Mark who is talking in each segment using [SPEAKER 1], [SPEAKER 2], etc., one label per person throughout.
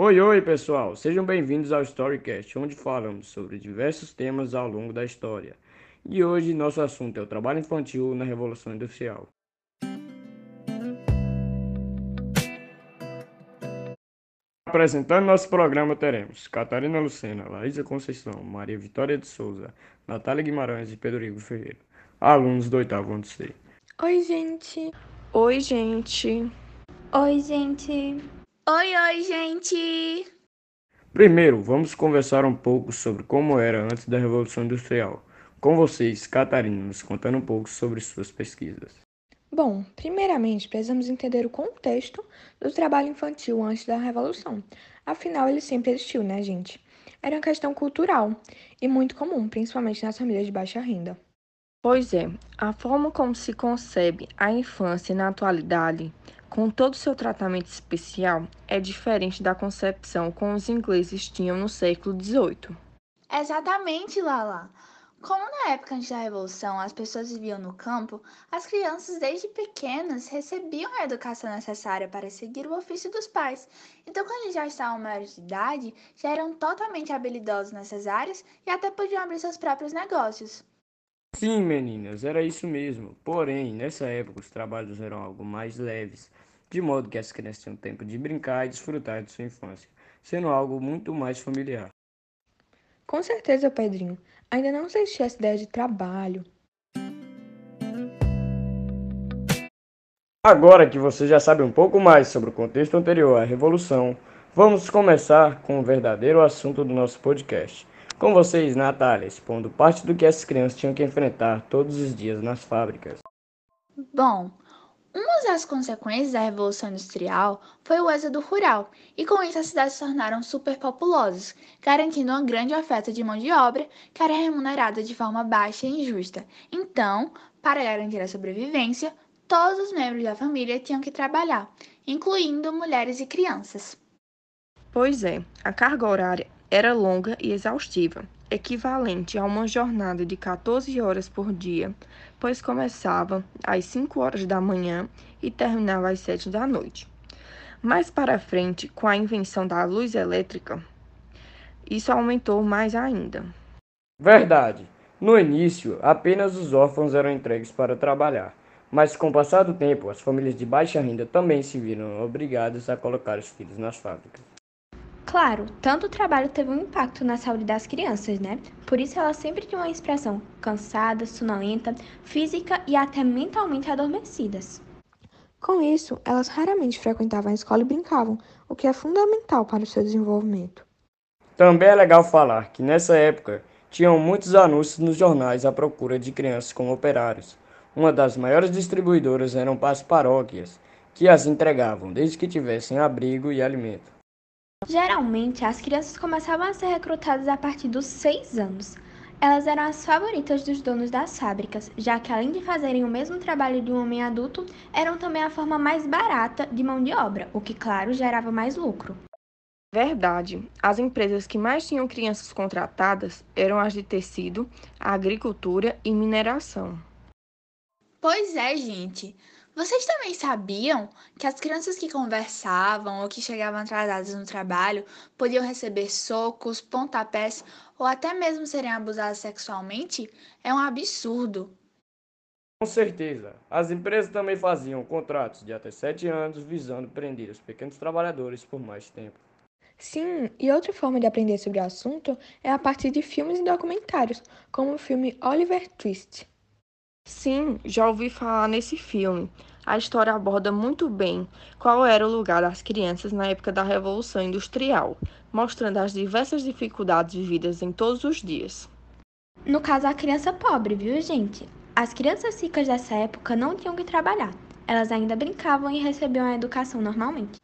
[SPEAKER 1] Oi, oi, pessoal! Sejam bem-vindos ao Storycast, onde falamos sobre diversos temas ao longo da história. E hoje nosso assunto é o trabalho infantil na Revolução Industrial. Apresentando nosso programa teremos Catarina Lucena, Laísa Conceição, Maria Vitória de Souza, Natália Guimarães e Pedro Ferreira, alunos do oitavo ano C.
[SPEAKER 2] Oi, gente.
[SPEAKER 3] Oi, gente.
[SPEAKER 4] Oi, gente.
[SPEAKER 5] Oi, oi, gente.
[SPEAKER 1] Primeiro, vamos conversar um pouco sobre como era antes da Revolução Industrial. Com vocês, Catarina, nos contando um pouco sobre suas pesquisas.
[SPEAKER 2] Bom, primeiramente precisamos entender o contexto do trabalho infantil antes da Revolução. Afinal, ele sempre existiu, né, gente? Era uma questão cultural e muito comum, principalmente nas famílias de baixa renda.
[SPEAKER 3] Pois é, a forma como se concebe a infância na atualidade, com todo o seu tratamento especial, é diferente da concepção como os ingleses tinham no século XVIII.
[SPEAKER 5] Exatamente, Lala. Como na época antes da Revolução as pessoas viviam no campo, as crianças desde pequenas recebiam a educação necessária para seguir o ofício dos pais. Então, quando eles já estavam maiores de idade, já eram totalmente habilidosos nessas áreas e até podiam abrir seus próprios negócios.
[SPEAKER 1] Sim, meninas, era isso mesmo. Porém, nessa época os trabalhos eram algo mais leves, de modo que as crianças tinham tempo de brincar e desfrutar de sua infância, sendo algo muito mais familiar.
[SPEAKER 2] Com certeza, Pedrinho. Ainda não existia essa ideia de trabalho.
[SPEAKER 1] Agora que você já sabe um pouco mais sobre o contexto anterior à Revolução, vamos começar com o verdadeiro assunto do nosso podcast. Com vocês, Natália, expondo parte do que essas crianças tinham que enfrentar todos os dias nas fábricas.
[SPEAKER 5] Bom, uma das consequências da Revolução Industrial foi o êxodo rural, e com isso as cidades se tornaram superpopulosas, garantindo uma grande oferta de mão de obra que era remunerada de forma baixa e injusta. Então, para garantir a sobrevivência, todos os membros da família tinham que trabalhar, incluindo mulheres e crianças.
[SPEAKER 3] Pois é, a carga horária era longa e exaustiva, equivalente a uma jornada de 14 horas por dia, pois começava às 5 horas da manhã e terminava às 7 da noite. Mais para frente, com a invenção da luz elétrica, isso aumentou mais ainda.
[SPEAKER 1] Verdade. No início, apenas os órfãos eram entregues para trabalhar, mas com o passar do tempo, as famílias de baixa renda também se viram obrigadas a colocar os filhos nas fábricas.
[SPEAKER 4] Claro, tanto o trabalho teve um impacto na saúde das crianças, né? Por isso elas sempre tinham uma expressão cansada, sonolenta, física e até mentalmente adormecidas.
[SPEAKER 2] Com isso, elas raramente frequentavam a escola e brincavam, o que é fundamental para o seu desenvolvimento.
[SPEAKER 1] Também é legal falar que nessa época tinham muitos anúncios nos jornais à procura de crianças como operários. Uma das maiores distribuidoras eram as paróquias, que as entregavam desde que tivessem abrigo e alimento.
[SPEAKER 4] Geralmente, as crianças começavam a ser recrutadas a partir dos 6 anos. Elas eram as favoritas dos donos das fábricas, já que além de fazerem o mesmo trabalho de um homem adulto, eram também a forma mais barata de mão de obra, o que, claro, gerava mais lucro.
[SPEAKER 3] Verdade. As empresas que mais tinham crianças contratadas eram as de tecido, agricultura e mineração.
[SPEAKER 5] Pois é, gente. Vocês também sabiam que as crianças que conversavam ou que chegavam atrasadas no trabalho podiam receber socos, pontapés ou até mesmo serem abusadas sexualmente? É um absurdo.
[SPEAKER 1] Com certeza. As empresas também faziam contratos de até 7 anos visando prender os pequenos trabalhadores por mais tempo.
[SPEAKER 2] Sim, e outra forma de aprender sobre o assunto é a partir de filmes e documentários, como o filme Oliver Twist.
[SPEAKER 3] Sim, já ouvi falar nesse filme. A história aborda muito bem qual era o lugar das crianças na época da Revolução Industrial, mostrando as diversas dificuldades vividas em todos os dias.
[SPEAKER 4] No caso, a criança pobre, viu, gente? As crianças ricas dessa época não tinham que trabalhar. Elas ainda brincavam e recebiam a educação normalmente.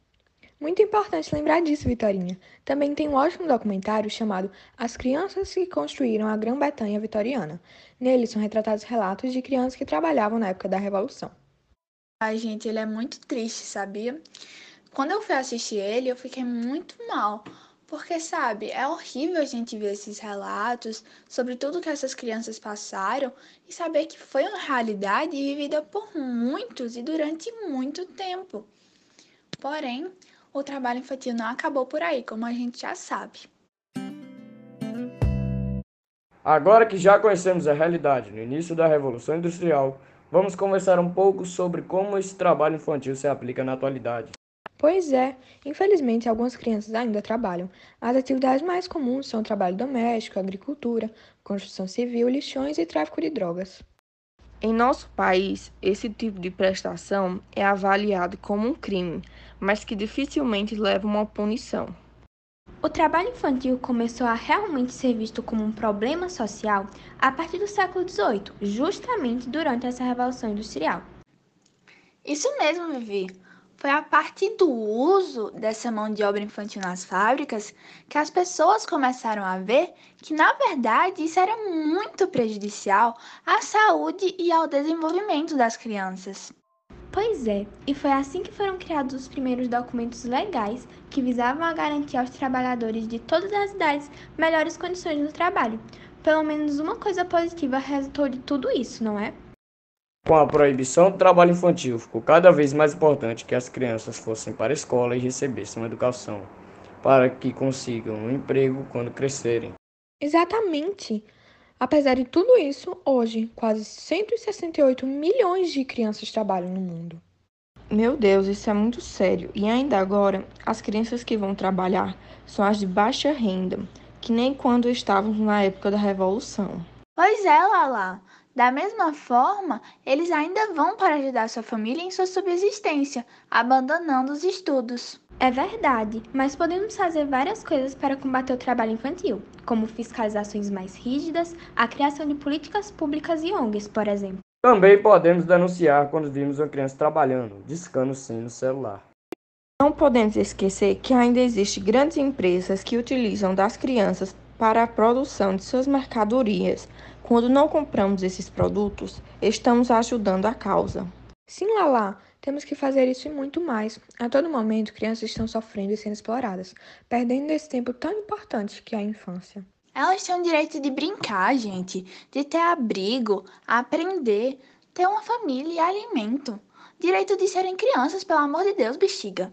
[SPEAKER 2] Muito importante lembrar disso, Vitorinha. Também tem um ótimo documentário chamado As Crianças que Construíram a Grã-Bretanha Vitoriana. Nele são retratados relatos de crianças que trabalhavam na época da Revolução.
[SPEAKER 5] Ai, gente, ele é muito triste, sabia? Quando eu fui assistir ele, eu fiquei muito mal. Porque, sabe, é horrível a gente ver esses relatos sobre tudo que essas crianças passaram e saber que foi uma realidade vivida por muitos e durante muito tempo. Porém, o trabalho infantil não acabou por aí, como a gente já sabe.
[SPEAKER 1] Agora que já conhecemos a realidade no início da Revolução Industrial, vamos conversar um pouco sobre como esse trabalho infantil se aplica na atualidade.
[SPEAKER 2] Pois é, infelizmente algumas crianças ainda trabalham. As atividades mais comuns são o trabalho doméstico, agricultura, construção civil, lixões e tráfico de drogas.
[SPEAKER 3] Em nosso país, esse tipo de prestação é avaliado como um crime, mas que dificilmente leva a uma punição.
[SPEAKER 4] O trabalho infantil começou a realmente ser visto como um problema social a partir do século XVIII, justamente durante essa Revolução Industrial.
[SPEAKER 5] Isso mesmo, Vivi. Foi a partir do uso dessa mão de obra infantil nas fábricas que as pessoas começaram a ver que, na verdade, isso era muito prejudicial à saúde e ao desenvolvimento das crianças.
[SPEAKER 4] Pois é, e foi assim que foram criados os primeiros documentos legais que visavam a garantir aos trabalhadores de todas as idades melhores condições no trabalho. Pelo menos uma coisa positiva resultou de tudo isso, não é?
[SPEAKER 1] Com a proibição do trabalho infantil, ficou cada vez mais importante que as crianças fossem para a escola e recebessem uma educação, para que consigam um emprego quando crescerem.
[SPEAKER 2] Exatamente! Apesar de tudo isso, hoje quase 168 milhões de crianças trabalham no mundo.
[SPEAKER 3] Meu Deus, isso é muito sério. E ainda agora, as crianças que vão trabalhar são as de baixa renda, que nem quando estávamos na época da Revolução.
[SPEAKER 5] Pois é, Lala. Da mesma forma, eles ainda vão para ajudar sua família em sua subsistência, abandonando os estudos.
[SPEAKER 4] É verdade, mas podemos fazer várias coisas para combater o trabalho infantil, como fiscalizações mais rígidas, a criação de políticas públicas e ONGs, por exemplo.
[SPEAKER 1] Também podemos denunciar quando vimos uma criança trabalhando, discando sim no celular.
[SPEAKER 3] Não podemos esquecer que ainda existem grandes empresas que utilizam das crianças para a produção de suas mercadorias. Quando não compramos esses produtos, estamos ajudando a causa.
[SPEAKER 2] Sim, Lala, temos que fazer isso e muito mais. A todo momento, crianças estão sofrendo e sendo exploradas, perdendo esse tempo tão importante que é a infância.
[SPEAKER 5] Elas têm o direito de brincar, gente, de ter abrigo, aprender, ter uma família e alimento. Direito de serem crianças, pelo amor de Deus, bexiga.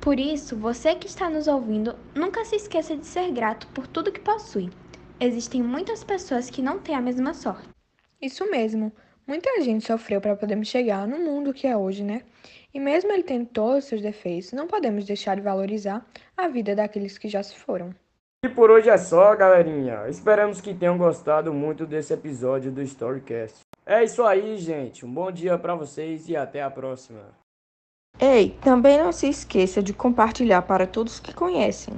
[SPEAKER 4] Por isso, você que está nos ouvindo, nunca se esqueça de ser grato por tudo que possui. Existem muitas pessoas que não têm a mesma sorte.
[SPEAKER 2] Isso mesmo. Muita gente sofreu para podermos chegar no mundo que é hoje, né? E mesmo ele tendo todos os seus defeitos, não podemos deixar de valorizar a vida daqueles que já se foram.
[SPEAKER 1] E por hoje é só, galerinha. Esperamos que tenham gostado muito desse episódio do Storycast. É isso aí, gente. Um bom dia para vocês e até a próxima.
[SPEAKER 3] Ei, também não se esqueça de compartilhar para todos que conhecem.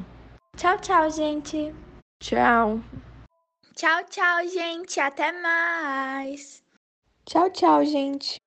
[SPEAKER 4] Tchau, tchau, gente.
[SPEAKER 3] Tchau.
[SPEAKER 5] Tchau, tchau, gente. Até mais.
[SPEAKER 2] Tchau, tchau, gente.